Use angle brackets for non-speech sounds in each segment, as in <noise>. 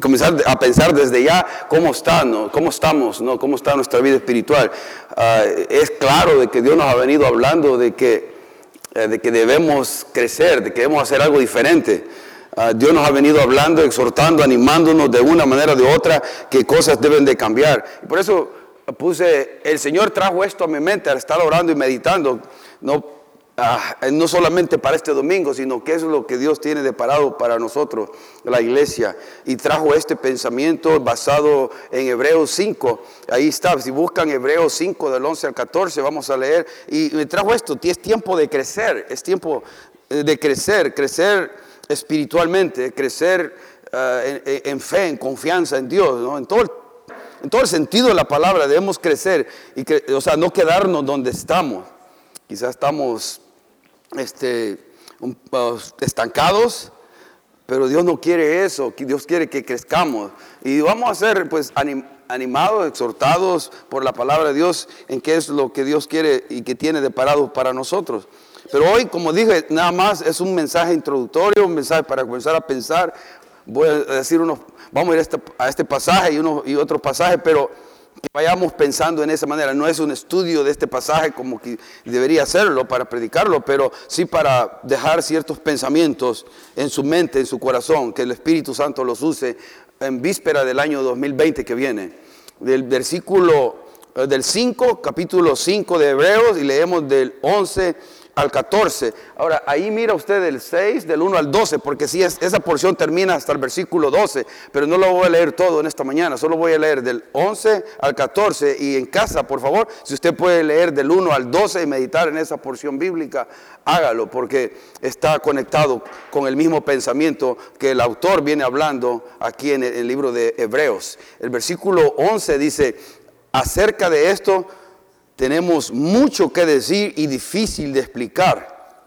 comenzar a pensar desde ya cómo está, ¿no? cómo estamos, ¿no? cómo está nuestra vida espiritual. Ah, es claro de que Dios nos ha venido hablando de que, eh, de que debemos crecer, de que debemos hacer algo diferente. Ah, Dios nos ha venido hablando, exhortando, animándonos de una manera o de otra que cosas deben de cambiar. Por eso puse, el Señor trajo esto a mi mente al estar orando y meditando. No Ah, no solamente para este domingo, sino que es lo que Dios tiene deparado para nosotros, la iglesia. Y trajo este pensamiento basado en Hebreos 5. Ahí está, si buscan Hebreos 5 del 11 al 14, vamos a leer. Y me trajo esto, es tiempo de crecer, es tiempo eh, de crecer, crecer espiritualmente, crecer ah, en, fe, en confianza en Dios, en todo el en todo el sentido de la palabra debemos crecer y o sea, no quedarnos donde estamos. Quizás estamos este, estancados, pero Dios no quiere eso, Dios quiere que crezcamos. Y vamos a ser pues animados, exhortados por la palabra de Dios en qué es lo que Dios quiere y que tiene de parado para nosotros. Pero hoy, como dije, nada más es un mensaje introductorio, un mensaje para comenzar a pensar. Voy a decir unos, vamos a ir a este, a este pasaje y, uno, y otro pasaje, pero que vayamos pensando en esa manera. No es un estudio de este pasaje como que debería hacerlo para predicarlo, pero sí para dejar ciertos pensamientos en su mente, en su corazón, que el Espíritu Santo los use en víspera del año 2020 que viene. Del versículo eh, del 5, capítulo 5 de Hebreos, y leemos del 11 al 14. Ahora, ahí mira usted el 6, del 1 al 12, porque si es, esa porción termina hasta el versículo 12, pero no lo voy a leer todo en esta mañana, solo voy a leer del 11 al 14 y en casa, por favor, si usted puede leer del 1 al 12 y meditar en esa porción bíblica, hágalo, porque está conectado con el mismo pensamiento que el autor viene hablando aquí en el libro de Hebreos. El versículo 11 dice, acerca de esto, tenemos mucho que decir y difícil de explicar,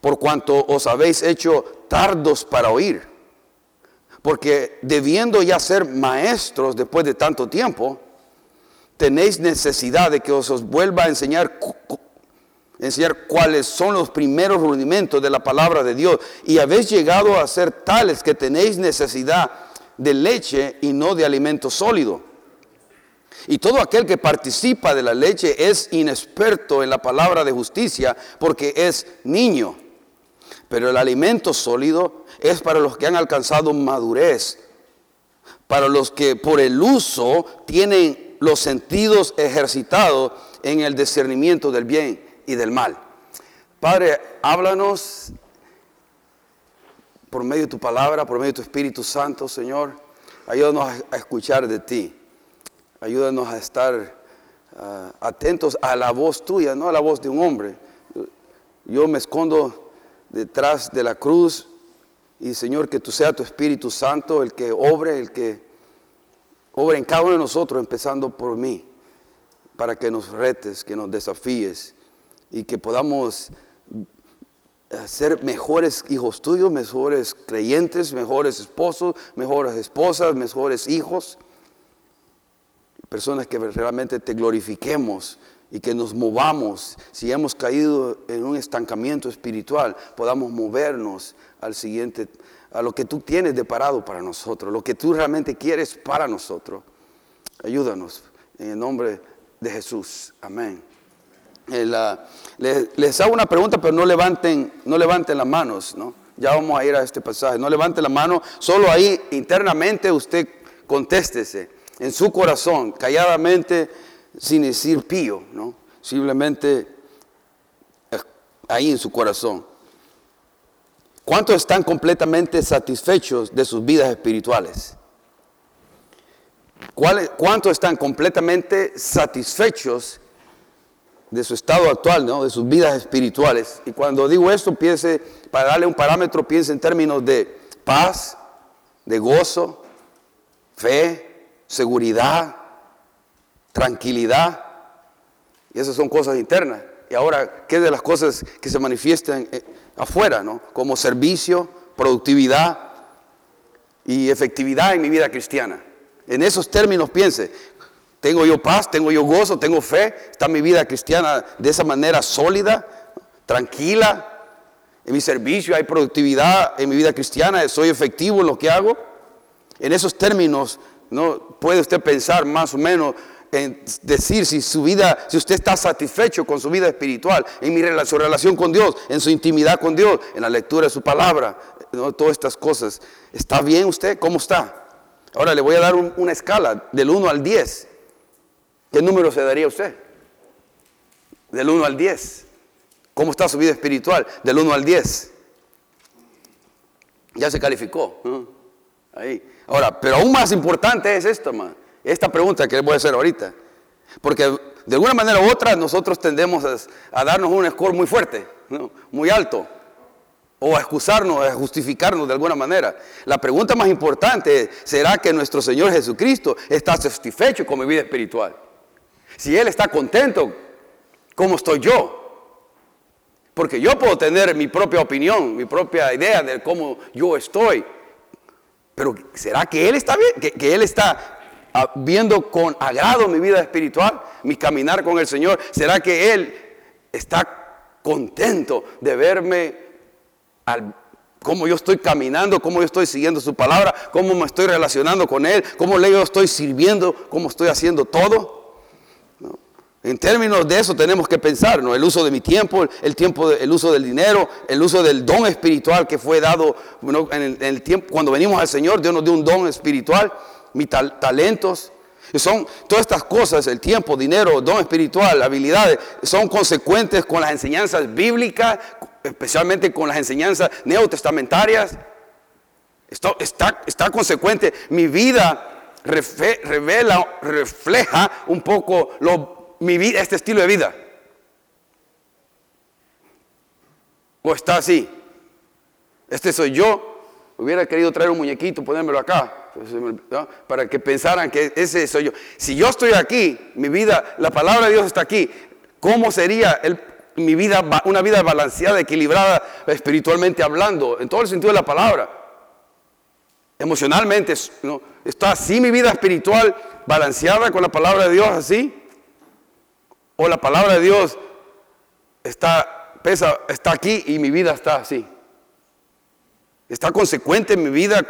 por cuanto os habéis hecho tardos para oír. Porque debiendo ya ser maestros después de tanto tiempo, tenéis necesidad de que os, os vuelva a enseñar, enseñar cuáles son los primeros rudimentos de la palabra de Dios. Y habéis llegado a ser tales que tenéis necesidad de leche y no de alimento sólido y todo aquel que participa de la leche es inexperto en la palabra de justicia porque es niño. Pero el alimento sólido es para los que han alcanzado madurez, para los que por el uso tienen los sentidos ejercitados en el discernimiento del bien y del mal. Padre, háblanos por medio de tu palabra, por medio de tu Espíritu Santo, Señor. Ayúdanos a escuchar de ti. Ayúdanos a estar ah, atentos a la voz tuya, no a la voz de un hombre. Yo me escondo detrás de la cruz y Señor, que tú sea tu Espíritu Santo el que obre, el que obre en cada uno de nosotros, empezando por mí, para que nos retes, que nos desafíes y que podamos ser mejores hijos tuyos, mejores creyentes, mejores esposos, mejores esposas, mejores hijos personas que realmente te glorifiquemos y que nos movamos. Si hemos caído en un estancamiento espiritual, podamos movernos al siguiente, a lo que tú tienes de parado para nosotros, lo que tú realmente quieres para nosotros. Ayúdanos en el nombre de Jesús. Amén. Eh, les, hago una pregunta, pero no levanten, no levanten las manos, ¿no? Ya vamos a ir a este pasaje. No levanten la mano, solo ahí internamente usted contéstese en su corazón, calladamente, sin decir pío. Simplemente eh, ahí en su corazón. ¿Cuántos están completamente satisfechos de sus vidas espirituales? ¿Cuántos están completamente satisfechos de su estado actual, ¿no? de sus vidas espirituales? Y cuando digo esto, piense, para darle un parámetro, piense en términos de paz, de gozo, fe, seguridad, tranquilidad. Y esas son cosas internas. Y ahora, ¿qué de las cosas que se manifiestan eh, afuera, ¿no? Como servicio, productividad y efectividad en mi vida cristiana. En esos términos piense, tengo yo paz, tengo yo gozo, tengo fe, está mi vida cristiana de esa manera sólida, tranquila. En mi servicio hay productividad en mi vida cristiana, soy efectivo en lo que hago. En esos términos, ¿no? puede usted pensar más o menos en decir si su vida, si usted está satisfecho con su vida espiritual, en mi relación, su relación con Dios, en su intimidad con Dios, en la lectura de su palabra, todas estas cosas. ¿Está bien usted? ¿Cómo está? Ahora le voy a dar una escala del 1 al 10. ¿Qué número se daría usted? Del 1 al 10. ¿Cómo está su vida espiritual? Del 1 al 10. Ya se calificó. Ahí. Ahora, pero aún más importante es esto, man. Esta pregunta que les voy a hacer ahorita. Porque de alguna manera u otra nosotros tendemos a, darnos un score muy fuerte, muy alto. O a excusarnos, a justificarnos de alguna manera. La pregunta más importante es, ¿será que nuestro Señor Jesucristo está satisfecho con mi vida espiritual? Si Él está contento, ¿cómo estoy yo? Porque yo puedo tener mi propia opinión, mi propia idea de cómo yo estoy. Pero ¿será que Él está bien? ¿Que, Él está ah, viendo con agrado mi vida espiritual, mi caminar con el Señor? ¿Será que Él está contento de verme cómo yo estoy caminando, cómo yo estoy siguiendo su palabra, cómo me estoy relacionando con Él, cómo le estoy sirviendo, cómo estoy haciendo todo? En términos de eso tenemos que pensar, ¿no? El uso de mi tiempo, el tiempo, el uso del dinero, el uso del don espiritual que fue dado en, el, tiempo cuando venimos al Señor, Dios nos dio un don espiritual, mis talentos. Son todas estas cosas, el tiempo, dinero, don espiritual, habilidades, son consecuentes con las enseñanzas bíblicas, especialmente con las enseñanzas neotestamentarias. Esto está, consecuente. Mi vida revela, refleja un poco lo mi vida, este estilo de vida? ¿O está así? Este soy yo. Hubiera querido traer un muñequito, ponérmelo acá, para que pensaran que ese soy yo. Si yo estoy aquí, mi vida, la palabra de Dios está aquí, ¿cómo sería mi vida, una vida balanceada, equilibrada, espiritualmente hablando, en todo el sentido de la palabra? Emocionalmente, ¿no? ¿está así mi vida espiritual balanceada con la palabra de Dios así? O la palabra de Dios está, pesa, está aquí y mi vida está así. Está consecuente en mi vida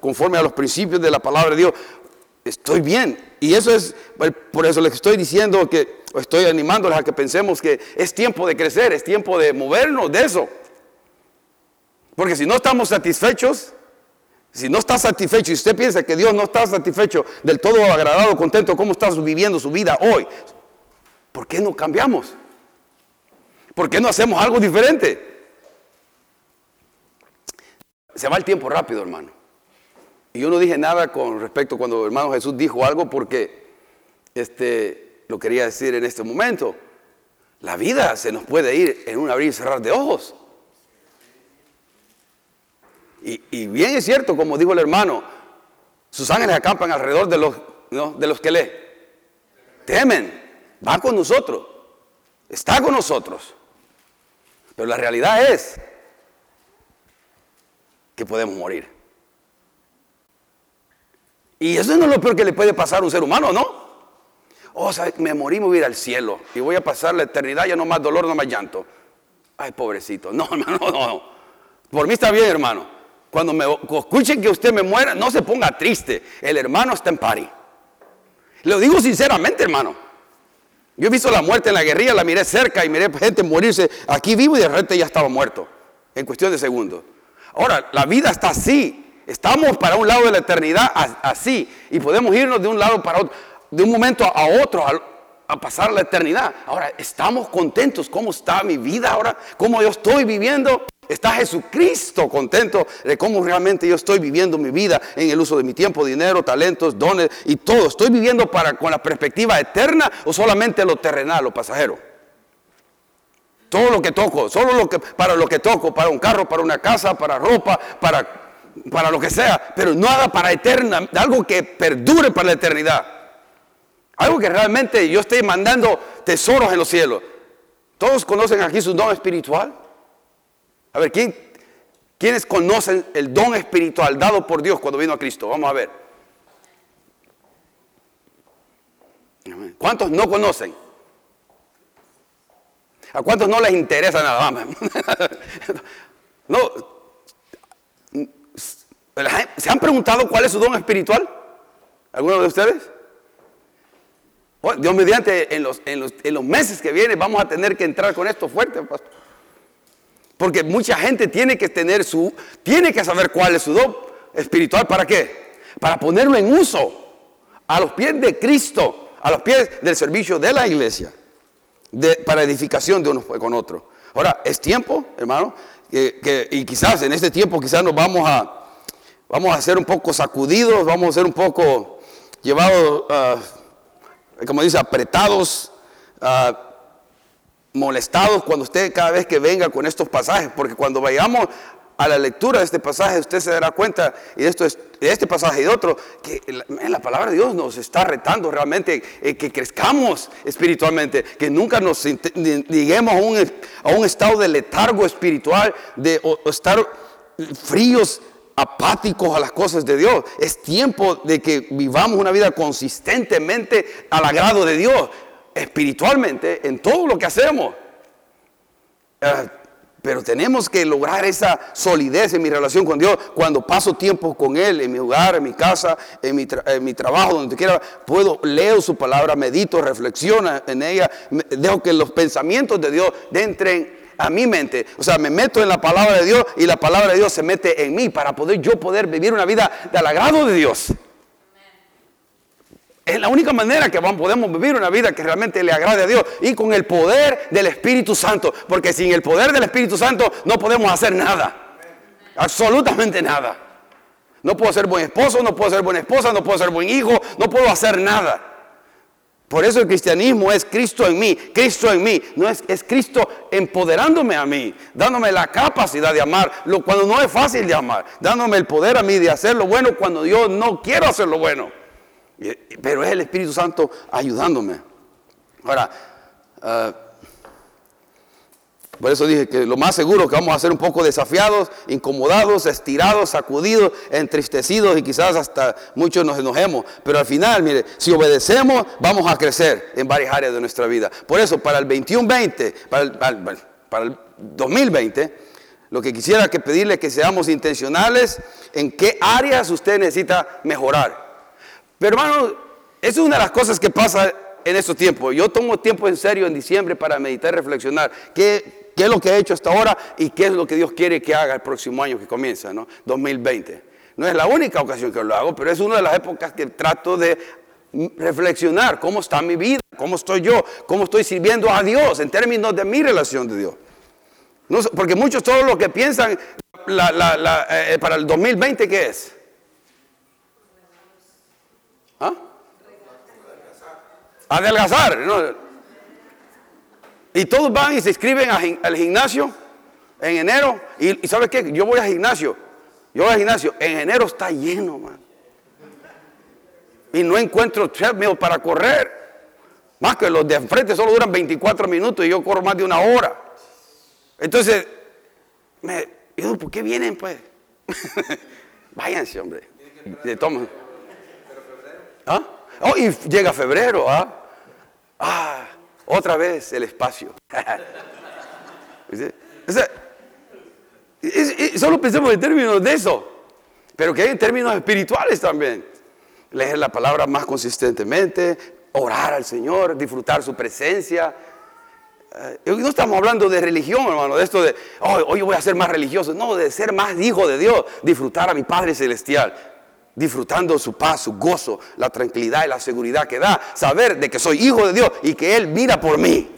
conforme a los principios de la palabra de Dios. Estoy bien. Y eso es, por eso les estoy diciendo que, estoy animándoles a que pensemos que es tiempo de crecer, es tiempo de movernos de eso. Porque si no estamos satisfechos, si no está satisfecho y usted piensa que Dios no está satisfecho del todo agradado, contento, ¿cómo estás viviendo su vida hoy? ¿Por qué no cambiamos? ¿Por qué no hacemos algo diferente? Se va el tiempo rápido, hermano. Y yo no dije nada con respecto cuando el hermano Jesús dijo algo porque este, lo quería decir en este momento. La vida se nos puede ir en un abrir y cerrar de ojos. Y, bien es cierto, como dijo el hermano, sus ángeles acampan alrededor de los, de los que le temen va con nosotros, está con nosotros. Pero la realidad es que podemos morir. Y eso no es lo peor que le puede pasar a un ser humano, ¿no? Oh, me morí, me voy a ir al cielo y voy a pasar la eternidad, ya no más dolor, no más llanto. Ay, pobrecito. No, <laughs> hermano, no, no. Por mí está bien, hermano. Cuando me escuchen que usted me muera, no se ponga triste. El hermano está en pari. Lo digo sinceramente, hermano. Yo he visto la muerte en la guerrilla, la miré cerca y miré gente morirse aquí vivo y de repente ya estaba muerto, en cuestión de segundos. Ahora, la vida está así. Estamos para un lado de la eternidad así y podemos irnos de un lado para otro, de un momento a otro, a, a pasar la eternidad. Ahora, ¿estamos contentos? ¿Cómo está mi vida ahora? ¿Cómo yo estoy viviendo? ¿Está Jesucristo contento de cómo realmente yo estoy viviendo mi vida en el uso de mi tiempo, dinero, talentos, dones y todo? ¿Estoy viviendo para, con la perspectiva eterna o solamente lo terrenal, lo pasajero? Todo lo que toco, solo lo que, para lo que toco, para un carro, para una casa, para ropa, para, para lo que sea, pero nada para eterna, algo que perdure para la eternidad. Algo que realmente yo estoy mandando tesoros en los cielos. ¿Todos conocen aquí su don espiritual? A ver, ¿quién, ¿quiénes conocen el don espiritual dado por Dios cuando vino a Cristo? Vamos a ver. ¿Cuántos no conocen? ¿A cuántos no les interesa nada? <laughs> no, ¿Se han preguntado cuál es su don espiritual? ¿Alguno de ustedes? Dios mediante, en los, en, los, meses que vienen vamos a tener que entrar con esto fuerte, pastor. Porque mucha gente tiene que tener su, tiene que saber cuál es su don espiritual. ¿Para qué? Para ponerlo en uso a los pies de Cristo, a los pies del servicio de la iglesia, para edificación de unos con otros. Ahora, es tiempo, hermano, que, y quizás en este tiempo quizás nos vamos a, vamos a ser un poco sacudidos, vamos a ser un poco llevados, ah, como dice, apretados, uh, molestados cuando usted cada vez que venga con estos pasajes, porque cuando vayamos a la lectura de este pasaje, usted se dará cuenta, y de, esto de este pasaje y de otro, que la palabra de Dios nos está retando realmente eh, que crezcamos espiritualmente, que nunca nos lleguemos a un, a un estado de letargo espiritual, de estar fríos, apáticos a las cosas de Dios. Es tiempo de que vivamos una vida consistentemente al agrado de Dios, espiritualmente, en todo lo que hacemos. Ah, pero tenemos que lograr esa solidez en mi relación con Dios. Cuando paso tiempo con Él, en mi hogar, en mi casa, en mi, trabajo, donde quiera, puedo, leo su palabra, medito, reflexiono en ella, dejo que los pensamientos de Dios entren a mi mente. O sea, me meto en la palabra de Dios y la palabra de Dios se mete en mí para poder yo poder vivir una vida del agrado de Dios. Es la única manera que podemos vivir una vida que realmente le agrade a Dios y con el poder del Espíritu Santo. Porque sin el poder del Espíritu Santo no podemos hacer nada. Absolutamente nada. No puedo ser buen esposo, no puedo ser buena esposa, no puedo ser buen hijo, no puedo hacer nada. Por eso el cristianismo es Cristo en mí, Cristo en mí, no es, es Cristo empoderándome a mí, dándome la capacidad de amar, lo, cuando no es fácil de amar, dándome el poder a mí de hacer lo bueno cuando yo no quiero hacer lo bueno. Pero es el Espíritu Santo ayudándome. Ahora, ah, por eso dije que lo más seguro es que vamos a ser un poco desafiados, incomodados, estirados, sacudidos, entristecidos y quizás hasta muchos nos enojemos. Pero al final, mire, si obedecemos, vamos a crecer en varias áreas de nuestra vida. Por eso, para el 21-20, para el, para el 2020, lo que quisiera que pedirle es que seamos intencionales en qué áreas usted necesita mejorar. Pero hermano, es una de las cosas que pasa en estos tiempos. Yo tomo tiempo en serio en diciembre para meditar y reflexionar qué, qué es lo que he hecho hasta ahora y qué es lo que Dios quiere que haga el próximo año que comienza, ¿no? 2020. No es la única ocasión que lo hago, pero es una de las épocas que trato de reflexionar cómo está mi vida, cómo estoy yo, cómo estoy sirviendo a Dios en términos de mi relación de Dios. porque muchos todos lo que piensan eh, para el 2020, ¿qué es? Adelgazar. Y todos van y se inscriben al gimnasio en enero. Y, ¿sabes qué? Yo voy al gimnasio. Yo voy al gimnasio. En enero está lleno, man. Y no encuentro treadmill para correr. Más que los de enfrente solo duran 24 minutos y yo corro más de una hora. Entonces, me, yo, ¿por qué vienen pues? <laughs> Váyanse, hombre. De ¿Ah? Oh, y llega febrero, ¿ah? Ah, otra vez el espacio. <laughs> solo pensemos en términos de eso, pero que hay en términos espirituales también. Leer la palabra más consistentemente, orar al Señor, disfrutar su presencia. Eh, no estamos hablando de religión, hermano, de esto de, hoy voy a ser más religioso. No, de ser más hijo de Dios, disfrutar a mi Padre Celestial disfrutando su paz, su gozo, la tranquilidad y la seguridad que da, saber de que soy hijo de Dios y que Él mira por mí,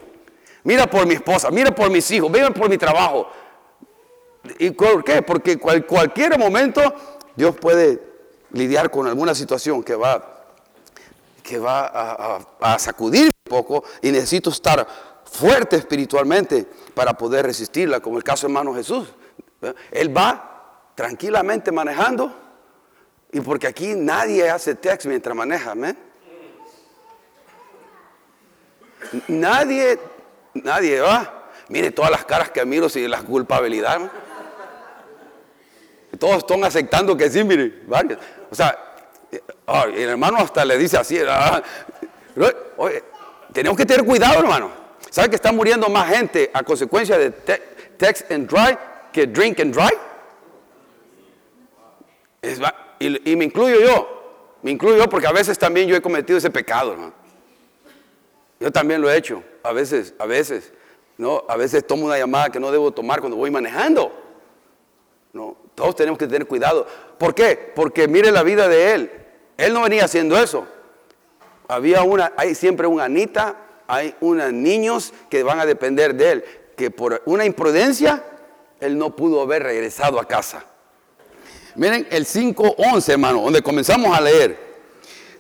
mira por mi esposa, mira por mis hijos, mira por mi trabajo. ¿Y por qué? Porque cual, cualquier momento Dios puede lidiar con alguna situación que va, que va a, a sacudir un poco y necesito estar fuerte espiritualmente para poder resistirla, como el caso de hermano Jesús. Él va tranquilamente manejando y porque aquí nadie hace text mientras maneja, amén. Nadie, nadie va. Mire todas las caras que miro y la culpabilidad. Todos están aceptando que sí, mire, varios. O sea, el hermano hasta le dice así. Ah, tenemos que tener cuidado, hermano. ¿Sabe que está muriendo más gente a consecuencia de text and dry que drink and dry? Y, me incluyo yo, me incluyo yo porque a veces también yo he cometido ese pecado. Yo también lo he hecho, a veces, a veces, ¿no? A veces tomo una llamada que no debo tomar cuando voy manejando. No, todos tenemos que tener cuidado. ¿Por qué? Porque mire la vida de él. Él no venía haciendo eso. Había una, hay siempre una Anita, hay unos niños que van a depender de él, que por una imprudencia él no pudo haber regresado a casa. Miren el 5.11, hermano, donde comenzamos a leer.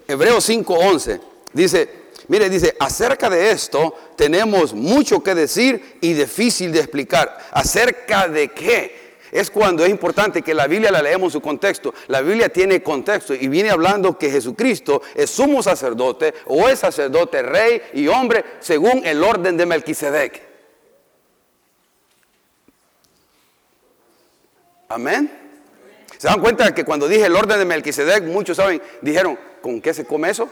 Hebreos 5.11. Dice, mire, dice, acerca de esto tenemos mucho que decir y difícil de explicar. ¿Acerca de qué? Es cuando es importante que la Biblia la leemos en su contexto. La Biblia tiene contexto y viene hablando que Jesucristo es sumo sacerdote o es sacerdote, rey y hombre según el orden de Melquisedec. Amén. ¿Se dan cuenta que cuando dije el orden de Melquisedec, muchos saben, dijeron, ¿con qué se come eso?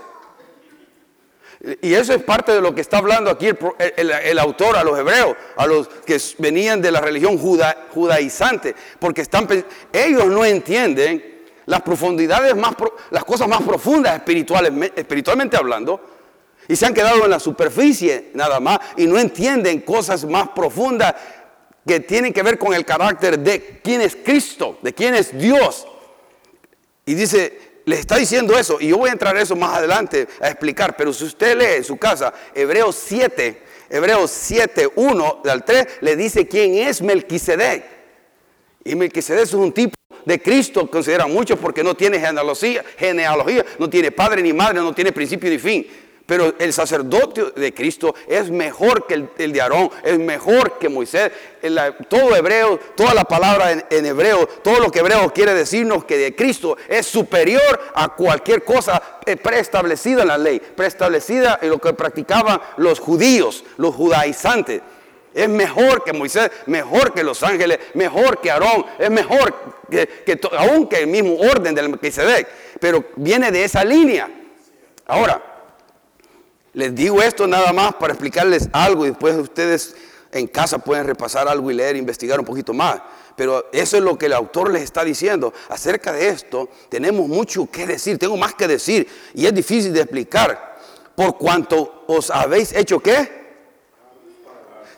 Y eso es parte de lo que está hablando aquí el, autor a los hebreos, a los que venían de la religión judaizante, porque están, ellos no entienden las profundidades más, las cosas más profundas espirituales, espiritualmente hablando, y se han quedado en la superficie nada más y no entienden cosas más profundas que tienen que ver con el carácter de quién es Cristo, de quién es Dios. Y dice, le está diciendo eso, y yo voy a entrar a eso más adelante a explicar, pero si usted lee en su casa Hebreos 7, Hebreos 7, 1 al 3, le dice quién es Melquisedec. Y Melquisedec es un tipo de Cristo, consideran muchos, porque no tiene genealogía, genealogía, no tiene padre ni madre, no tiene principio ni fin. Pero el sacerdote de Cristo es mejor que el, de Aarón, es mejor que Moisés. todo hebreo, toda la palabra en, hebreo, todo lo que hebreo quiere decirnos que de Cristo es superior a cualquier cosa eh, preestablecida en la ley, preestablecida en lo que practicaban los judíos, los judaizantes. Es mejor que Moisés, mejor que los ángeles, mejor que Aarón, es mejor que, que aún que el mismo orden del Melquisedec, pero viene de esa línea. Ahora, les digo esto nada más para explicarles algo y después ustedes en casa pueden repasar algo y leer, investigar un poquito más. Pero eso es lo que el autor les está diciendo. Acerca de esto tenemos mucho que decir, tengo más que decir y es difícil de explicar. Por cuanto os habéis hecho qué?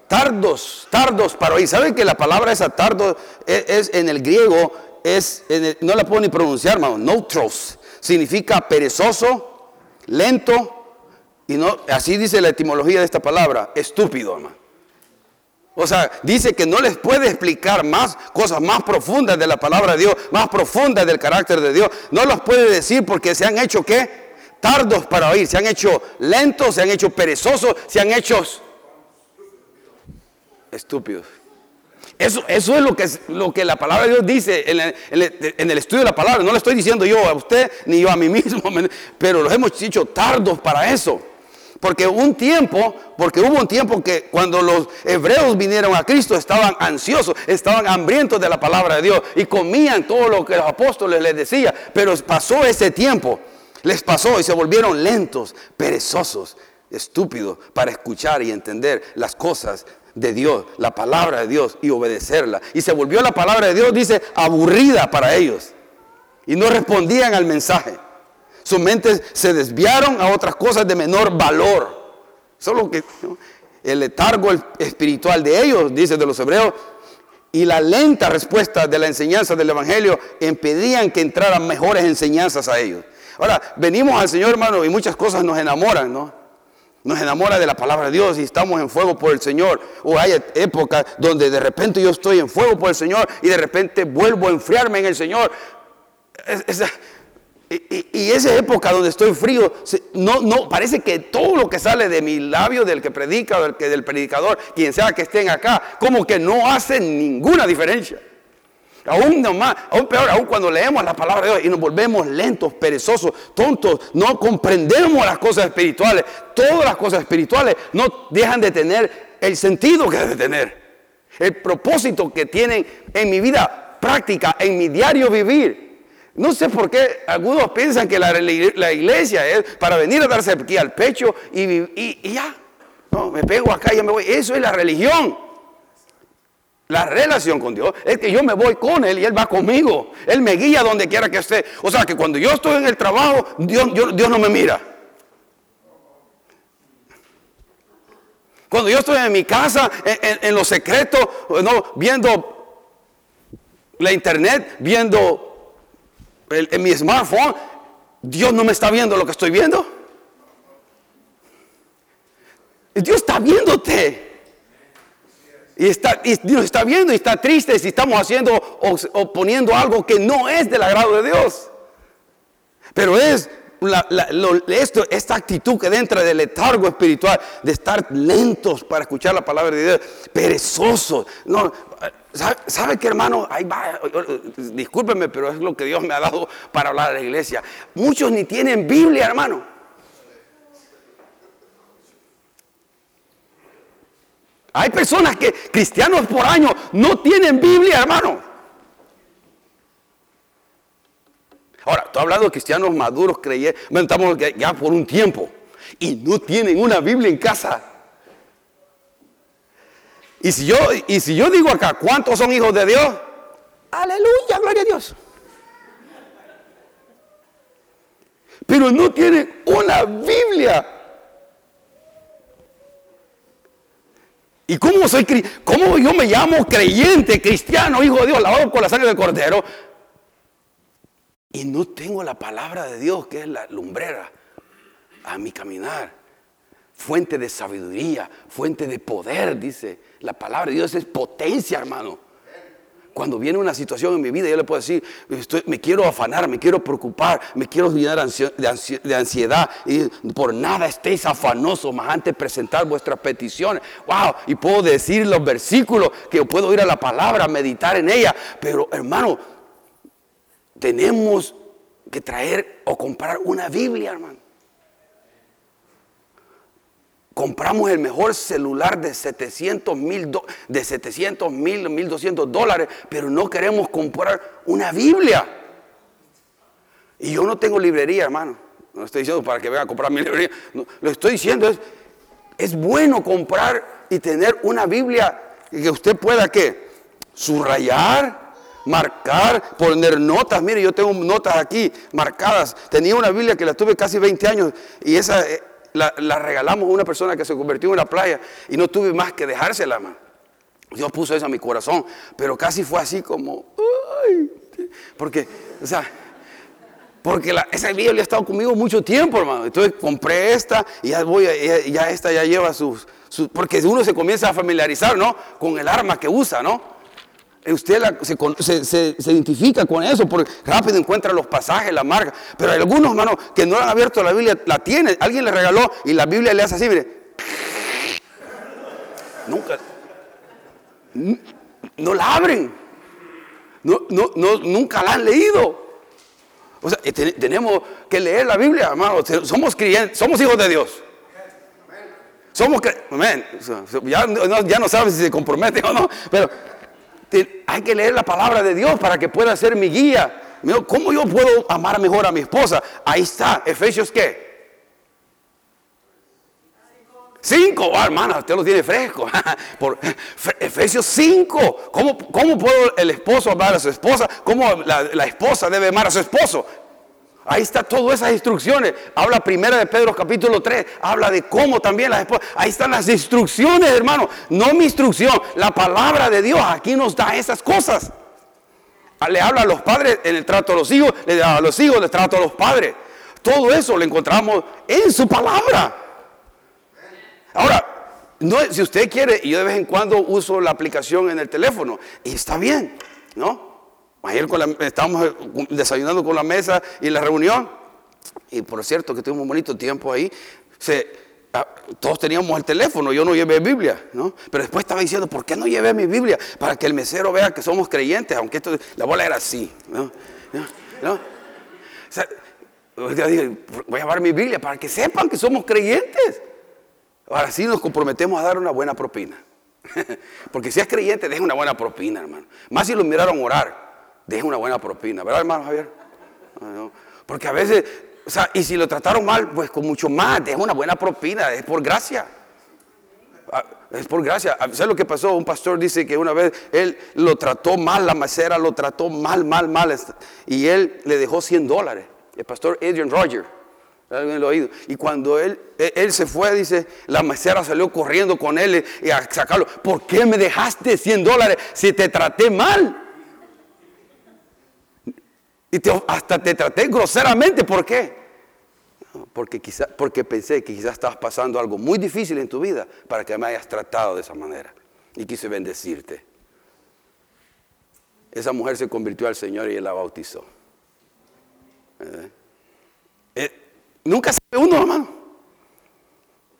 Tardos, tardos para oír. ¿Saben que la palabra esa tardo es, en el griego, es, no la puedo ni pronunciar, hermano, neutros. Significa perezoso, lento, y no, así dice la etimología de esta palabra, estúpido, hermano. O sea, dice que no les puede explicar más cosas más profundas de la palabra de Dios, más profundas del carácter de Dios. No los puede decir porque se han hecho qué? Tardos para oír, se han hecho lentos, se han hecho perezosos, se han hecho estúpidos. Eso, eso es lo que, lo que la palabra de Dios dice en el, en el, estudio de la palabra. No le estoy diciendo yo a usted ni yo a mí mismo, <laughs> pero los hemos dicho tardos para eso. Porque un tiempo, porque hubo un tiempo que cuando los hebreos vinieron a Cristo estaban ansiosos, estaban hambrientos de la palabra de Dios y comían todo lo que los apóstoles les decían. Pero pasó ese tiempo, les pasó y se volvieron lentos, perezosos, estúpidos para escuchar y entender las cosas de Dios, la palabra de Dios y obedecerla. Y se volvió la palabra de Dios, dice, aburrida para ellos. Y no respondían al mensaje. Sus mentes se desviaron a otras cosas de menor valor. Solo que el letargo espiritual de ellos, dice de los hebreos, y la lenta respuesta de la enseñanza del Evangelio impedían que entraran mejores enseñanzas a ellos. Ahora, venimos al Señor, hermano, y muchas cosas nos enamoran, ¿no? Nos enamora de la palabra de Dios y estamos en fuego por el Señor. O hay épocas donde de repente yo estoy en fuego por el Señor y de repente vuelvo a enfriarme en el Señor. Y, esa época donde estoy frío, no, no, parece que todo lo que sale de mi labio, del que predica, del, que, del predicador, quien sea que estén acá, como que no hace ninguna diferencia. Aún más, aún peor, aún cuando leemos la palabra de Dios y nos volvemos lentos, perezosos, tontos, no comprendemos las cosas espirituales. Todas las cosas espirituales no dejan de tener el sentido que deben tener. El propósito que tienen en mi vida práctica, en mi diario vivir. No sé por qué algunos piensan que la, iglesia es para venir a darse aquí al pecho y, ya. No, me pego acá y ya me voy. Eso es la religión. La relación con Dios es que yo me voy con Él y Él va conmigo. Él me guía donde quiera que esté. O sea que cuando yo estoy en el trabajo, Dios, Dios no me mira. Cuando yo estoy en mi casa, en, lo secreto, no, viendo la internet, viendo en mi smartphone, Dios no me está viendo lo que estoy viendo. Dios está viéndote. Y, está, y nos está viendo y está triste si estamos haciendo o, poniendo algo que no es del agrado de Dios. Pero es esto, esta actitud que dentro del letargo espiritual, de estar lentos para escuchar la palabra de Dios, perezosos. No, ¿sabe, ¿Sabe qué, hermano? Ahí discúlpeme, pero es lo que Dios me ha dado para hablar a la iglesia. Muchos ni tienen Biblia, hermano. Hay personas que, cristianos por año, no tienen Biblia, hermano. Ahora, estoy hablando de cristianos maduros, creyentes, estamos ya por un tiempo, y no tienen una Biblia en casa. Y si yo, y si yo digo acá, ¿cuántos son hijos de Dios? Aleluya, gloria a Dios. Pero no tienen una Biblia. ¿Y cómo, soy, cómo yo me llamo creyente, cristiano, hijo de Dios, lavado con la sangre del cordero? Y no tengo la palabra de Dios, que es la lumbrera, a mi caminar. Fuente de sabiduría, fuente de poder, dice. La palabra de Dios es potencia, hermano. Cuando viene una situación en mi vida, yo le puedo decir, me quiero afanar, me quiero preocupar, me quiero llenar de ansiedad. Y por nada estéis afanosos, más antes presentar vuestras peticiones. Wow, y puedo decir los versículos, que puedo ir a la palabra, meditar en ella. Pero hermano, tenemos que traer o comprar una Biblia, hermano compramos el mejor celular de 700 mil, de 700 mil, 1200 dólares, pero no queremos comprar una Biblia. Y yo no tengo librería, hermano. No estoy diciendo para que venga a comprar mi librería. lo estoy diciendo es, es bueno comprar y tener una Biblia que usted pueda que subrayar, marcar, poner notas. Mire, yo tengo notas aquí marcadas. Tenía una Biblia que la tuve casi 20 años y esa la, regalamos a una persona que se convirtió en una playa y no tuve más que dejársela, más. Dios puso eso a mi corazón, pero casi fue así como, porque, o sea, porque la, esa Biblia ha estado conmigo mucho tiempo, hermano. Entonces compré esta y ya voy, ya, esta ya lleva sus, sus, porque uno se comienza a familiarizar, ¿no? Con el arma que usa, ¿no? Usted se, identifica con eso, porque rápido encuentra los pasajes, la marca. Pero hay algunos, hermanos, que no han abierto la Biblia, la tienen, alguien le regaló y la Biblia le hace así, mire. Nunca. No la abren. No, no, nunca la han leído. O sea, tenemos que leer la Biblia, hermanos. Somos creyentes, somos hijos de Dios. Somos, amén. Ya, ya no saben si se comprometen o no, pero hay que leer la palabra de Dios para que pueda ser mi guía. ¿Cómo yo puedo amar mejor a mi esposa? Ahí está, Efesios qué? Cinco, oh, hermana, usted lo tiene fresco. <laughs> Efesios 5. ¿Cómo, ¿Cómo puede el esposo amar a su esposa? ¿Cómo la, la esposa debe amar a su esposo? Ahí está todas esas instrucciones. Habla primera de Pedro capítulo 3. Habla de cómo también las esposas. Ahí están las instrucciones, hermano. No mi instrucción. La palabra de Dios aquí nos da esas cosas. Le habla a los padres en el trato a los hijos. Le da a los hijos el trato a los padres. Todo eso lo encontramos en su palabra. Ahora, no, si usted quiere, yo de vez en cuando uso la aplicación en el teléfono. Y está bien, ¿no? Ayer estábamos eh, desayunando con la mesa y la reunión. Y por cierto que tuvimos un bonito tiempo ahí. Ah, todos teníamos el teléfono, yo no llevé Biblia, ¿no? Pero después estaba diciendo, ¿por qué no llevé mi Biblia? Para que el mesero vea que somos creyentes, aunque esto, la bola era así, ¿no? voy a llevar mi Biblia para que sepan que somos creyentes. Ahora sí nos comprometemos a dar una buena propina. <laughs> Porque si es creyente, deja una buena propina, hermano. Más si lo miraron orar deje una buena propina, ¿verdad, hermano Javier? Porque a veces, o sea, y si lo trataron mal, pues con mucho más, deje una buena propina, es por gracia. Ah, es por gracia. Ah, ¿Sabes lo que pasó? Un pastor dice que una vez él lo trató mal, la macera lo trató mal, mal, mal. Y él le dejó 100 dólares. El pastor Adrian Roger. ¿Alguien lo ha oído? Y cuando él, él, se fue, dice, la macera salió corriendo con él y a sacarlo. ¿Por qué me dejaste 100 dólares si te traté mal? Y hasta te traté groseramente. ¿Por qué? Porque, quizá, porque pensé que quizás estabas pasando algo muy difícil en tu vida para que me hayas tratado de esa manera. Y quise bendecirte. Esa mujer se convirtió al Señor y él la bautizó. ¿Eh? Eh, nunca se ve uno, hermano.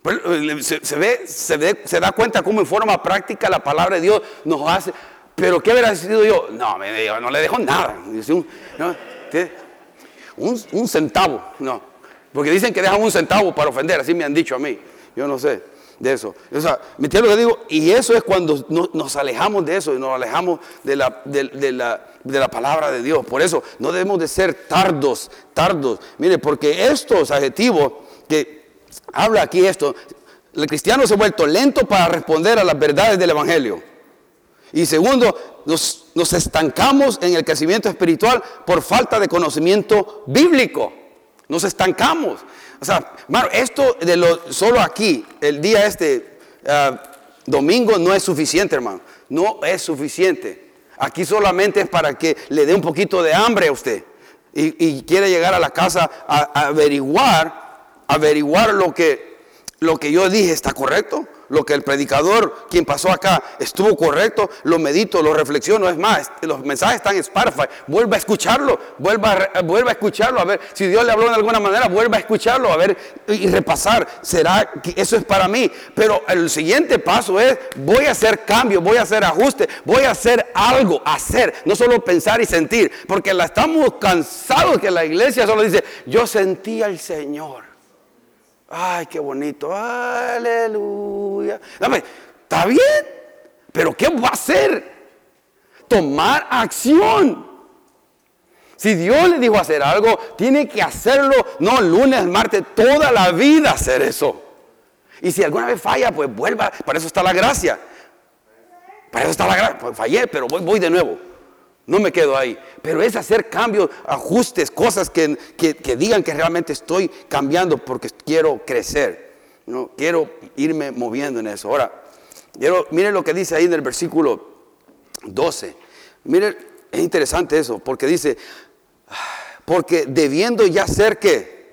Eh, se, ve, se, se da cuenta cómo en forma práctica la palabra de Dios nos hace. Pero ¿qué hubiera sido yo? No, me, no le dejo nada. Un, centavo, no. Porque dicen que dejan un centavo para ofender, así me han dicho a mí. Yo no sé de eso. O sea, ¿me lo que digo? Y eso es cuando nos alejamos de eso y nos alejamos de la, de, la, de la palabra de Dios. Por eso no debemos de ser tardos, tardos. Mire, porque estos adjetivos que habla aquí esto, el cristiano se ha vuelto lento para responder a las verdades del Evangelio. Y segundo, nos, nos estancamos en el crecimiento espiritual por falta de conocimiento bíblico. Nos estancamos. O sea, esto de lo solo aquí, el día este, ah, domingo, no es suficiente, hermano. No es suficiente. Aquí solamente es para que le dé un poquito de hambre a usted. Y, quiere llegar a la casa a, averiguar, averiguar lo que, lo que yo dije está correcto lo que el predicador, quien pasó acá, estuvo correcto, lo medito, lo reflexiono. Es más, los mensajes están en. Vuelva a escucharlo, vuelva a, vuelva a escucharlo, a ver si Dios le habló de alguna manera, vuelva a escucharlo, a ver y repasar. ¿Será que eso es para mí? Pero el siguiente paso es, voy a hacer cambio, voy a hacer ajuste, voy a hacer algo, hacer, no solo pensar y sentir, porque la estamos cansados que la iglesia solo dice, yo sentí al Señor. Ay, qué bonito. Aleluya. Dame, está bien, pero ¿qué va a hacer? Tomar acción. Si Dios le dijo hacer algo, tiene que hacerlo, no lunes, martes, toda la vida hacer eso. Y si alguna vez falla, pues vuelva. Para eso está la gracia. Para eso está la gracia. Pues fallé, pero voy, voy de nuevo. No me quedo ahí. Pero es hacer cambios, ajustes, cosas que, digan que realmente estoy cambiando porque quiero crecer. ¿no? Quiero irme moviendo en eso. Ahora, miren lo que dice ahí en el versículo 12. Miren, es interesante eso, porque dice, porque debiendo ya ser que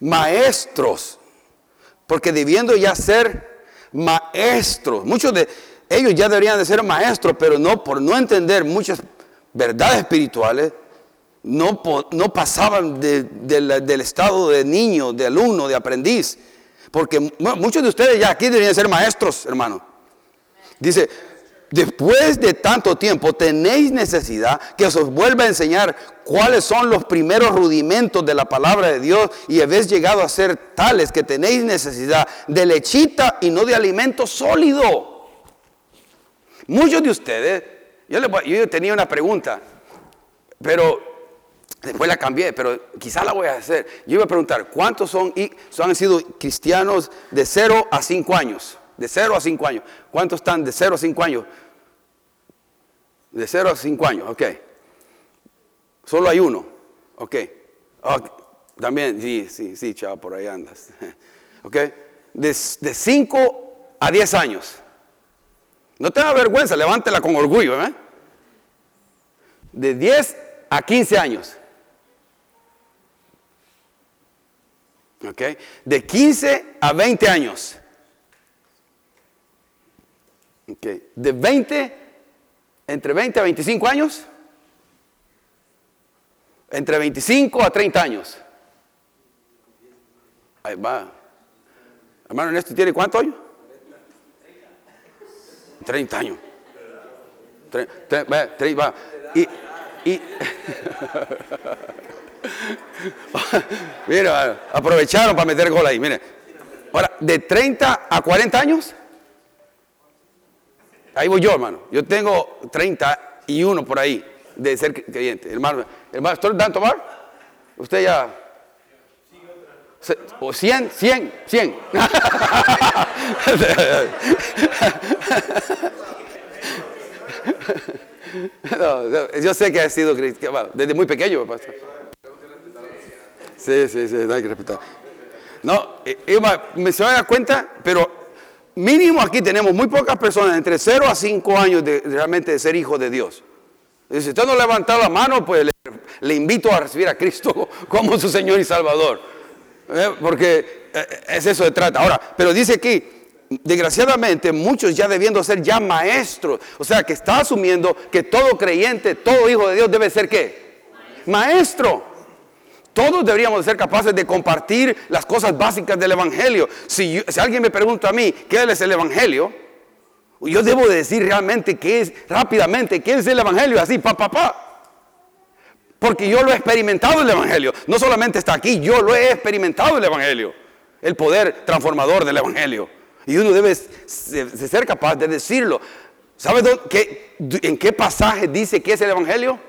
maestros, porque debiendo ya ser maestros. Muchos de ellos ya deberían de ser maestros, pero no por no entender muchas verdades espirituales, no, no pasaban del estado de niño, de alumno, de aprendiz. Porque muchos de ustedes ya aquí deberían ser maestros, hermano. Dice, después de tanto tiempo tenéis necesidad que os vuelva a enseñar cuáles son los primeros rudimentos de la palabra de Dios y habéis llegado a ser tales que tenéis necesidad de lechita y no de alimento sólido. Muchos de ustedes, yo, tenía una pregunta, pero después la cambié, pero quizá la voy a hacer. Yo iba a preguntar, ¿cuántos son, han sido cristianos de 0 a 5 años? De 0 a 5 años. ¿Cuántos están de 0 a 5 años? De 0 a 5 años, ok. Solo hay uno, ok. también, sí, sí, sí, chao, por ahí andas. <laughs> ok. De 5 a 10 años. No tenga vergüenza, levántela con orgullo. ¿eh? De 10 a 15 años. ¿Ok? De 15 a 20 años. ¿Ok? De 20, entre 20 a 25 años. Entre 25 a 30 años. Ahí va. Hermano Ernesto, ¿tiene cuánto años? 30 años. Y, y <laughs> mira, aprovecharon para meter gol ahí. Mire, ahora, de 30 a 40 años, ahí voy yo, hermano. Yo tengo 31 por ahí de ser creyente. Hermano, hermano, ¿estoy dando tomar? Usted ya. O 100, 100, 100. yo sé que ha sido desde muy pequeño, pastor. Sí, sí, sí, hay que respetar. No, me se va a dar cuenta, pero mínimo aquí tenemos muy pocas personas entre 0 a 5 años de realmente de ser hijo de Dios. Si usted no levanta la mano, pues le, invito a recibir a Cristo <laughs> como su Señor y Salvador. ¿Eh? Porque eh, es eso de trata. Ahora, pero dice aquí, desgraciadamente, muchos ya debiendo ser ya maestros. O sea, que está asumiendo que todo creyente, todo hijo de Dios debe ser qué? Maestro. Todos deberíamos ser capaces de compartir las cosas básicas del Evangelio. Si, si alguien me pregunta a mí, ¿qué es el Evangelio? Yo debo decir realmente qué es, rápidamente, qué es el Evangelio, así, pa, pa, pa. Porque yo lo he experimentado el Evangelio. No solamente está aquí, yo lo he experimentado el Evangelio. El poder transformador del Evangelio. Y uno debe ser capaz de decirlo. ¿Sabe en qué pasaje dice que es el Evangelio?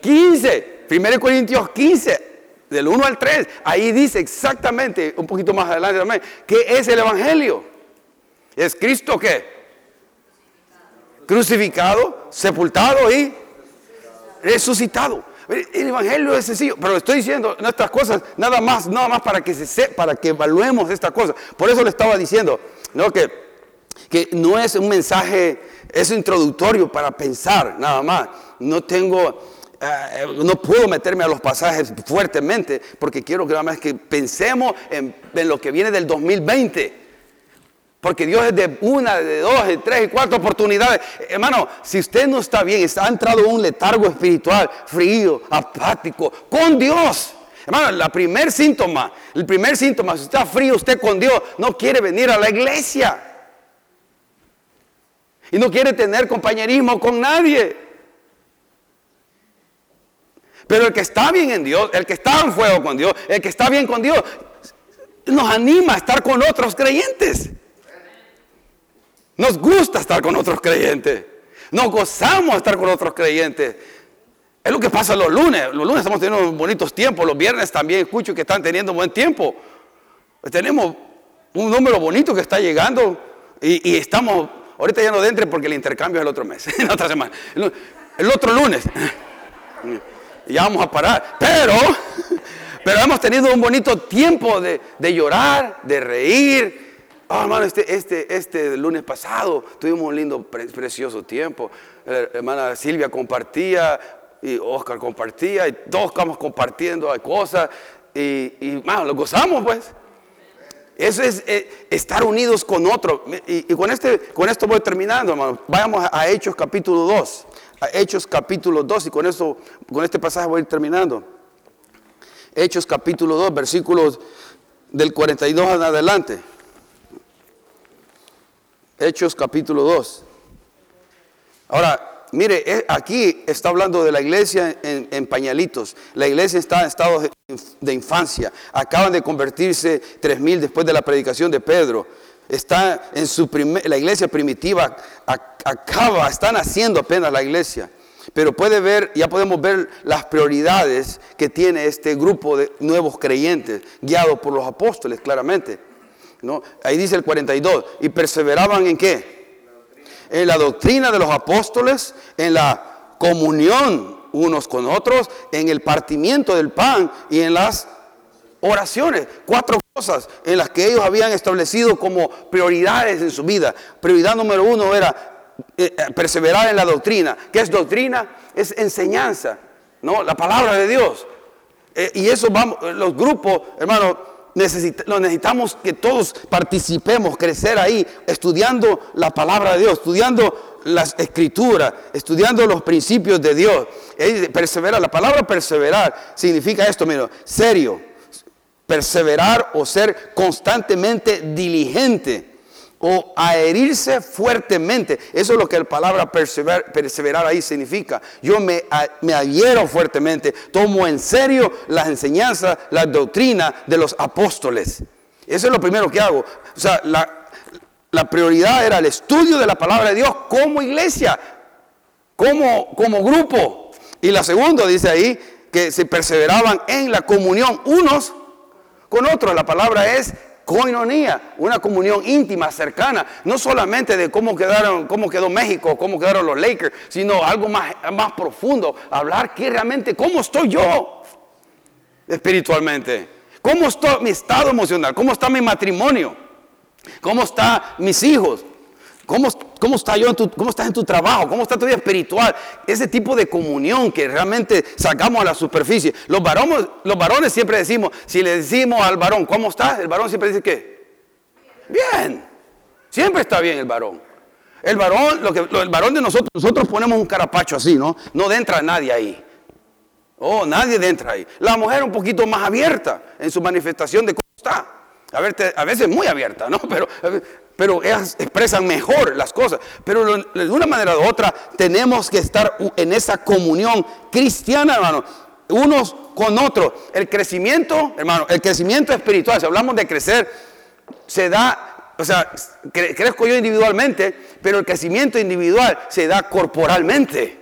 15. 1 Corintios 15. Del 1 al 3. Ahí dice exactamente, un poquito más adelante también, qué es el Evangelio. ¿Es Cristo qué? Crucificado, sepultado y resucitado. El evangelio es sencillo, pero estoy diciendo nuestras cosas nada más, nada más para que se para que evaluemos estas cosas. Por eso le estaba diciendo, ¿no? que que no es un mensaje es introductorio para pensar nada más. No tengo eh, no puedo meterme a los pasajes fuertemente porque quiero que nada más que pensemos en, en lo que viene del 2020. Porque Dios es de una, de dos, de tres y cuatro oportunidades. Hermano, si usted no está bien, está entrado en un letargo espiritual, frío, apático, con Dios. Hermano, la primer síntoma, el primer síntoma, si está frío usted con Dios, no quiere venir a la iglesia. Y no quiere tener compañerismo con nadie. Pero el que está bien en Dios, el que está en fuego con Dios, el que está bien con Dios, nos anima a estar con otros creyentes. Nos gusta estar con otros creyentes. Nos gozamos de estar con otros creyentes. Es lo que pasa los lunes. Los lunes estamos teniendo bonitos tiempos. Los viernes también escucho que están teniendo buen tiempo. Tenemos un número bonito que está llegando y, estamos, ahorita ya no de porque el intercambio es el otro mes, <laughs> en otra semana. El, otro lunes. <laughs> Ya vamos a parar. Pero, <laughs> pero hemos tenido un bonito tiempo de, de llorar, de reír, Ah, hermano, este, este, este lunes pasado tuvimos un lindo, precioso tiempo. La hermana Silvia compartía y Oscar compartía y todos estamos compartiendo cosas y, y lo gozamos pues. Eso es eh, estar unidos con otro. Y, con, este, con esto voy terminando, hermano. Vayamos a, Hechos capítulo 2. A Hechos capítulo 2 y con, esto, con este pasaje voy terminando. Hechos capítulo 2, versículos del 42 en adelante. Hechos capítulo 2. Ahora, mire, aquí está hablando de la iglesia en, pañalitos. La iglesia está en estado de, infancia. Acaban de convertirse tres mil después de la predicación de Pedro. Está en su la iglesia primitiva acaba, están haciendo apenas la iglesia. Pero puede ver, ya podemos ver las prioridades que tiene este grupo de nuevos creyentes, guiados por los apóstoles, claramente. Ahí dice el 42. ¿Y perseveraban en qué? En la doctrina de los apóstoles, en la comunión unos con otros, en el partimiento del pan y en las oraciones. Cuatro cosas en las que ellos habían establecido como prioridades en su vida. Prioridad número uno era eh, eh, perseverar en la doctrina. ¿Qué es doctrina? Es enseñanza, ¿no? La palabra de Dios. Eh, y eso vamos, los grupos, hermano, necesitamos que todos participemos, crecer ahí, estudiando la palabra de Dios, estudiando las escrituras, estudiando los principios de Dios. Perseverar, la palabra perseverar significa esto, mira, serio, perseverar o ser constantemente diligente o herirse fuertemente. Eso es lo que la palabra perseverar, ahí significa. Yo me, me adhiero fuertemente, tomo en serio las enseñanzas, la doctrina de los apóstoles. Eso es lo primero que hago. O sea, la, la prioridad era el estudio de la palabra de Dios como iglesia, como, como grupo. Y la segunda dice ahí que se perseveraban en la comunión unos con otros. La palabra es coinonía, una comunión íntima, cercana, no solamente de cómo quedaron, cómo quedó México, cómo quedaron los Lakers, sino algo más, más profundo, hablar que realmente cómo estoy yo espiritualmente, cómo está mi estado emocional, cómo está mi matrimonio, cómo están mis hijos, ¿Cómo, cómo, está yo ¿Cómo estás en tu trabajo? ¿Cómo está tu vida espiritual? Ese tipo de comunión que realmente sacamos a la superficie. Los varones, los varones siempre decimos, si le decimos al varón, ¿cómo estás? El varón siempre dice, ¿qué? Bien. Siempre está bien el varón. El varón, lo que, el varón de nosotros, nosotros ponemos un carapacho así, ¿no? No entra nadie ahí. Oh, nadie entra ahí. La mujer un poquito más abierta en su manifestación de cómo está. A, ver, a veces muy abierta, ¿no? Pero pero ellas expresan mejor las cosas. Pero de una manera u otra tenemos que estar en esa comunión cristiana, hermano, unos con otros. El crecimiento, hermano, el crecimiento espiritual, si hablamos de crecer, se da, o sea, crezco yo individualmente, pero el crecimiento individual se da corporalmente.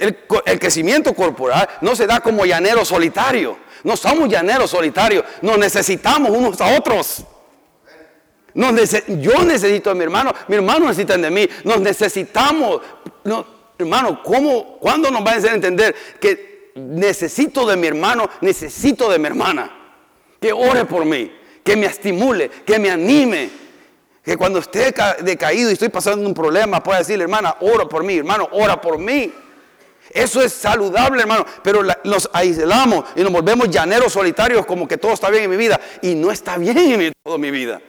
El, crecimiento corporal no se da como llanero solitario. No somos llaneros solitarios. Nos necesitamos unos a otros yo necesito a mi hermano, mi hermano necesita de mí. Nos necesitamos. hermano, ¿cómo, ¿cuándo nos va a hacer entender que necesito de mi hermano, necesito de mi hermana? Que ore por mí, que me estimule, que me anime. Que cuando esté decaído y estoy pasando un problema, pueda decirle, hermana, ora por mí, hermano, ora por mí. Eso es saludable, hermano. Pero nos aislamos y nos volvemos llaneros solitarios como que todo está bien en mi vida. Y no está bien en toda mi vida.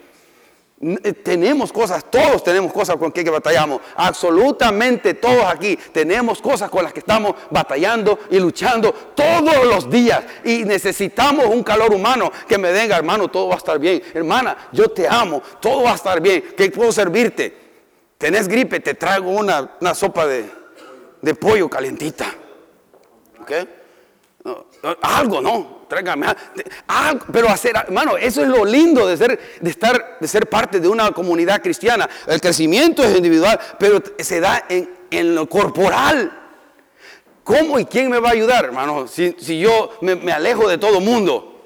Eh, tenemos cosas, todos tenemos cosas con que, batallamos. Absolutamente todos aquí tenemos cosas con las que estamos batallando y luchando todos los días. Y necesitamos un calor humano que me diga, hermano, todo va a estar bien. Hermana, yo te amo, todo va a estar bien. ¿Qué puedo servirte? Tenés gripe, te traigo una, sopa de, de pollo calientita. ¿Ok? Algo, ¿no? Tráigame algo. Pero hacer, hermano, eso es lo lindo de ser, de estar, de ser parte de una comunidad cristiana. El crecimiento es individual, pero se da en, lo corporal. ¿Cómo y quién me va a ayudar, hermano? Si, yo me, alejo de todo mundo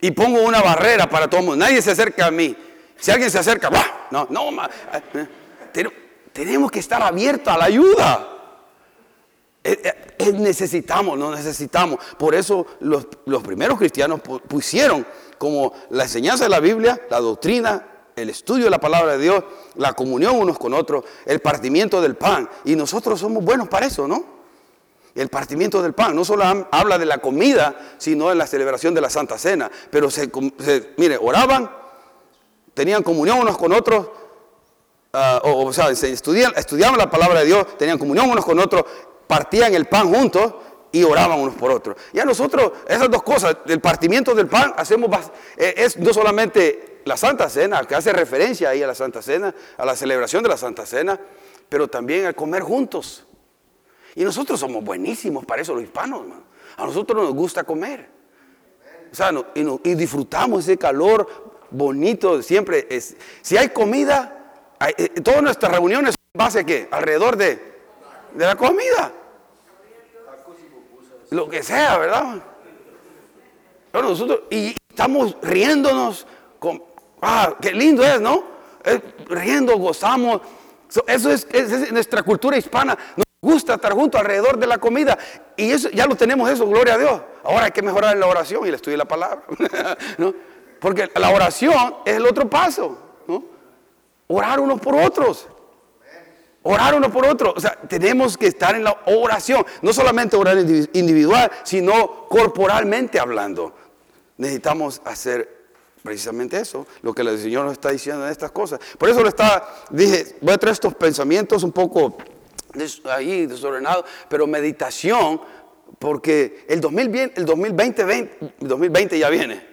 y pongo una barrera para todo mundo, nadie se acerca a mí. Si alguien se acerca, ¡bah! no, no, eh, eh, tenemos que estar abiertos a la ayuda. Eh, eh, necesitamos, no necesitamos. Por eso los, primeros cristianos pusieron como la enseñanza de la Biblia, la doctrina, el estudio de la palabra de Dios, la comunión unos con otros, el partimiento del pan. Y nosotros somos buenos para eso, ¿no? El partimiento del pan no solo habla de la comida, sino de la celebración de la Santa Cena. Pero se, mire, oraban, tenían comunión unos con otros, ah, o, sea, se estudiaban la palabra de Dios, tenían comunión unos con otros partían el pan juntos y oraban unos por otros. Y a nosotros, esas dos cosas, el partimiento del pan, hacemos, eh, es no solamente la Santa Cena, que hace referencia ahí a la Santa Cena, a la celebración de la Santa Cena, pero también al comer juntos. Y nosotros somos buenísimos para eso, los hispanos, A nosotros nos gusta comer. O sea, y, disfrutamos ese calor bonito siempre. Si hay comida, eh, todas nuestras reuniones base a qué? Alrededor de, de la comida lo que sea, ¿verdad? Pero nosotros, y estamos riéndonos, con, ah, qué lindo es, ¿no? riendo, gozamos. Eso es, nuestra cultura hispana. Nos gusta estar juntos alrededor de la comida. Y eso ya lo tenemos eso, gloria a Dios. Ahora hay que mejorar la oración y el estudio de la palabra. <laughs> ¿no? Porque la oración es el otro paso. ¿no? Orar unos por otros. Orar uno por otro. O sea, tenemos que estar en la oración. No solamente orar individual, sino corporalmente hablando. Necesitamos hacer precisamente eso, lo que el Señor nos está diciendo en estas cosas. Por eso lo está, dije, voy a traer estos pensamientos un poco ahí desordenados, pero meditación, porque el, 2020, el 2020, 2020 ya viene.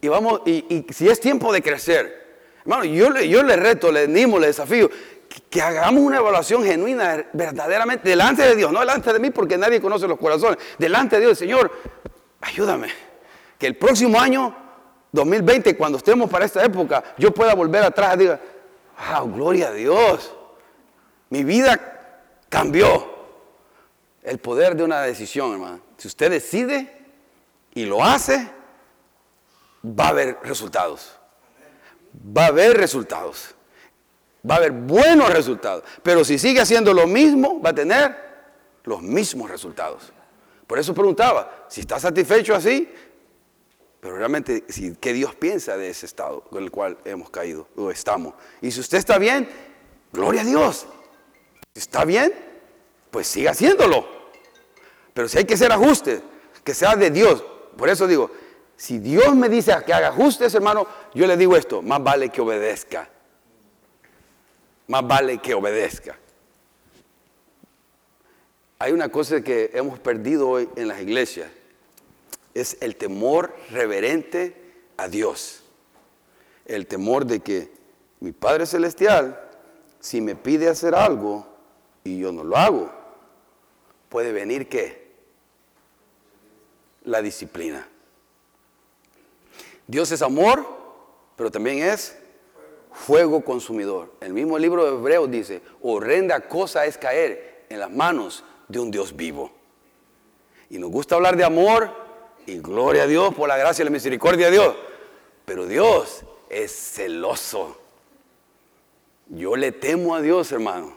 Y vamos, y, si es tiempo de crecer, hermano, yo le reto, le animo, le desafío que hagamos una evaluación genuina, verdaderamente, delante de Dios, no delante de mí, porque nadie conoce los corazones, delante de Dios, Señor, ayúdame, que el próximo año, 2020, cuando estemos para esta época, yo pueda volver atrás y diga, ah, gloria a Dios, mi vida cambió. El poder de una decisión, hermano. Si usted decide y lo hace, va a haber resultados. Va a haber resultados. Va a haber buenos resultados. Pero si sigue haciendo lo mismo, va a tener los mismos resultados. Por eso preguntaba, si está satisfecho así, pero realmente, ¿qué Dios piensa de ese estado en el cual hemos caído o estamos? Y si usted está bien, gloria a Dios. Si está bien, pues siga haciéndolo. Pero si hay que hacer ajustes, que sea de Dios. Por eso digo, si Dios me dice que haga ajustes, hermano, yo le digo esto, más vale que obedezca. Más vale que obedezca. Hay una cosa que hemos perdido hoy en las iglesias, es el temor reverente a Dios. El temor de que mi Padre Celestial, si me pide hacer algo y yo no lo hago, puede venir qué? La disciplina. Dios es amor, pero también es fuego consumidor. El mismo libro de Hebreos dice, horrenda cosa es caer en las manos de un Dios vivo. Y nos gusta hablar de amor y gloria a Dios por la gracia y la misericordia de Dios. Pero Dios es celoso. Yo le temo a Dios, hermano.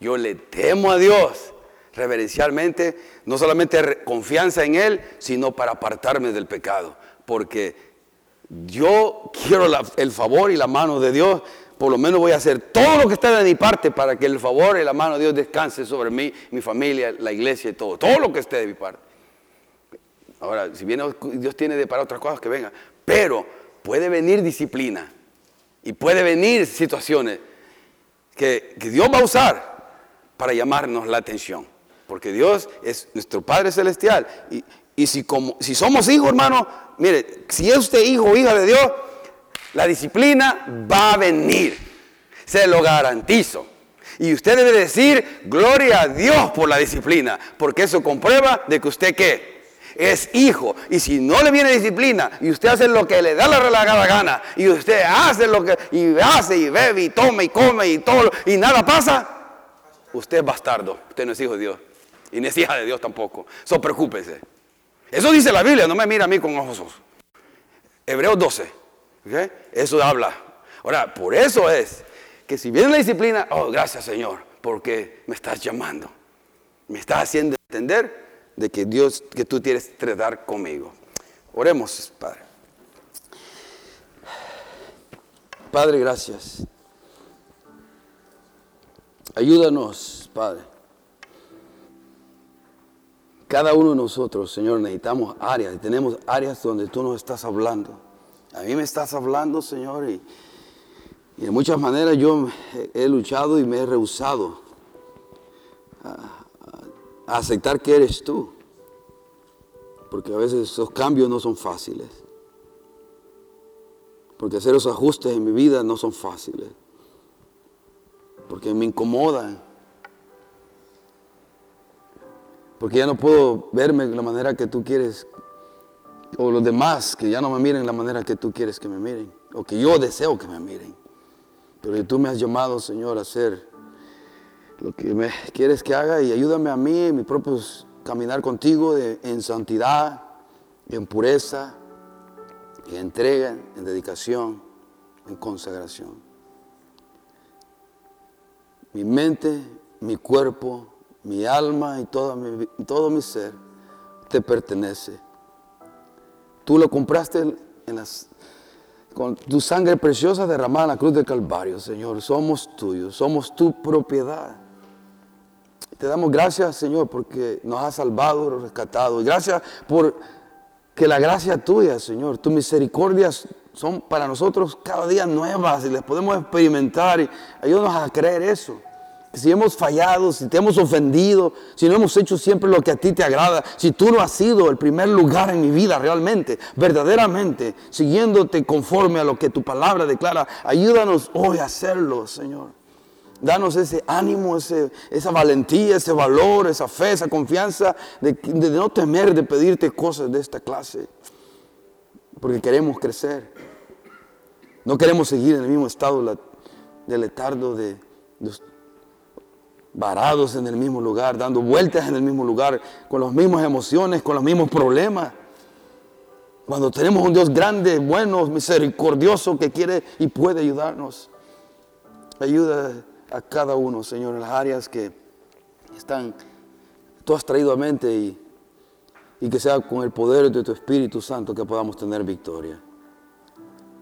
Yo le temo a Dios reverencialmente, no solamente confianza en Él, sino para apartarme del pecado. Porque yo quiero el favor y la mano de Dios, por lo menos voy a hacer todo lo que está de mi parte para que el favor y la mano de Dios descanse sobre mí, mi familia, la iglesia y todo, todo lo que esté de mi parte. Ahora, si viene Dios tiene de para otras cosas que vengan, pero puede venir disciplina y puede venir situaciones que, que Dios va a usar para llamarnos la atención, porque Dios es nuestro Padre Celestial y, y si, como, si somos hijos, hermano, mire, si es usted hijo o hija de Dios, la disciplina va a venir. Se lo garantizo. Y usted debe decir, gloria a Dios por la disciplina, porque eso comprueba de que usted qué? Es hijo. Y si no le viene disciplina y usted hace lo que le da la relagada gana, y usted hace lo que, y hace y bebe y toma y come y todo, y nada pasa, usted es bastardo. Usted no es hijo de Dios. Y no es hija de Dios tampoco. So preocúpese. Eso dice la Biblia, no me mira a mí con ojos. Hebreos 12. Eso habla. Ahora, por eso es que si viene la disciplina, oh, gracias Señor, porque me estás llamando. Me estás haciendo entender de que Dios, que tú quieres tratar conmigo. Oremos, Padre. Padre, gracias. Ayúdanos, Padre cada uno de nosotros, Señor, necesitamos áreas, tenemos áreas donde tú nos estás hablando. A mí me estás hablando, Señor, y, de muchas maneras yo he, luchado y me he rehusado a, a aceptar que eres tú. Porque a veces esos cambios no son fáciles. Porque hacer esos ajustes en mi vida no son fáciles. Porque me incomodan Porque ya no puedo verme de la manera que tú quieres. O los demás que ya no me miren de la manera que tú quieres que me miren. O que yo deseo que me miren. Pero tú me has llamado, Señor, a hacer lo que me quieres que haga y ayúdame a mí en mi propio caminar contigo en santidad, en pureza, en entrega, en dedicación, en consagración. Mi mente, mi cuerpo, mi alma y todo mi, todo mi ser te pertenece. Tú lo compraste en las, con tu sangre preciosa derramada en la cruz del Calvario, Señor. Somos tuyos, somos tu propiedad. Te damos gracias, Señor, porque nos has salvado, rescatado. Y gracias por que la gracia tuya, Señor, tus misericordias son para nosotros cada día nuevas y las podemos experimentar. Y ayúdanos a creer eso si hemos fallado, si te hemos ofendido, si no hemos hecho siempre lo que a ti te agrada, si tú no has sido el primer lugar en mi vida realmente, verdaderamente, siguiéndote conforme a lo que tu palabra declara, ayúdanos hoy a hacerlo, Señor. Danos ese ánimo, esa valentía, ese valor, esa fe, esa confianza de, no temer de pedirte cosas de esta clase. Porque queremos crecer. No queremos seguir en el mismo estado de letardo de, de varados en el mismo lugar, dando vueltas en el mismo lugar, con las mismas emociones, con los mismos problemas. Cuando tenemos un Dios grande, bueno, misericordioso que quiere y puede ayudarnos. Ayuda a cada uno, Señor, en las áreas que están, tú has traído a mente y, y que sea con el poder de tu Espíritu Santo que podamos tener victoria.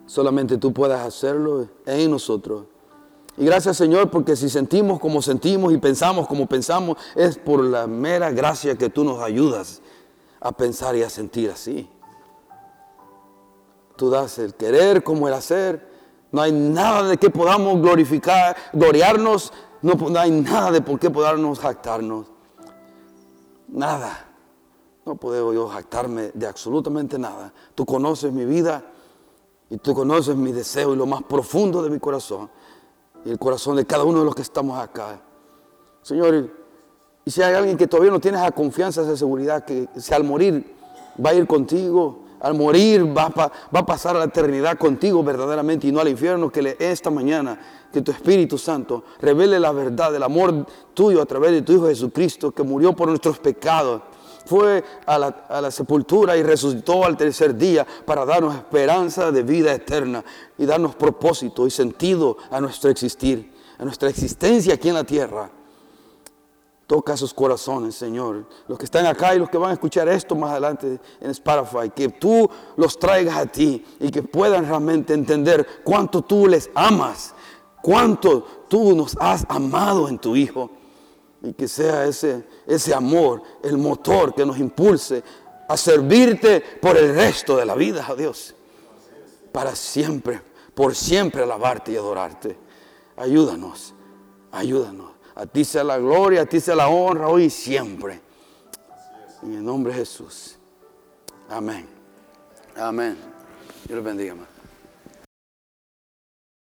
Solamente tú puedas hacerlo en nosotros. Y gracias Señor porque si sentimos como sentimos y pensamos como pensamos, es por la mera gracia que tú nos ayudas a pensar y a sentir así. Tú das el querer como el hacer. No hay nada de que podamos glorificar, gloriarnos. No, hay nada de por qué podernos jactarnos. Nada. No puedo yo jactarme de absolutamente nada. Tú conoces mi vida y tú conoces mi deseo y lo más profundo de mi corazón y el corazón de cada uno de los que estamos acá. Señor, y si hay alguien que todavía no tiene esa confianza, esa seguridad, que si al morir va a ir contigo, al morir va a, va a pasar a la eternidad contigo verdaderamente y no al infierno, que le, esta mañana, que tu Espíritu Santo revele la verdad del amor tuyo a través de tu Hijo Jesucristo, que murió por nuestros pecados fue a la, sepultura y resucitó al tercer día para darnos esperanza de vida eterna y darnos propósito y sentido a nuestro existir, a nuestra existencia aquí en la tierra. Toca sus corazones, Señor. Los que están acá y los que van a escuchar esto más adelante en Spotify, que tú los traigas a ti y que puedan realmente entender cuánto tú les amas, cuánto tú nos has amado en tu Hijo y que sea ese, ese amor el motor que nos impulse a servirte por el resto de la vida, a Dios. Para siempre, por siempre alabarte y adorarte. Ayúdanos, ayúdanos. A ti sea la gloria, a ti sea la honra hoy y siempre. En el nombre de Jesús. Amén. Amén. Dios bendiga,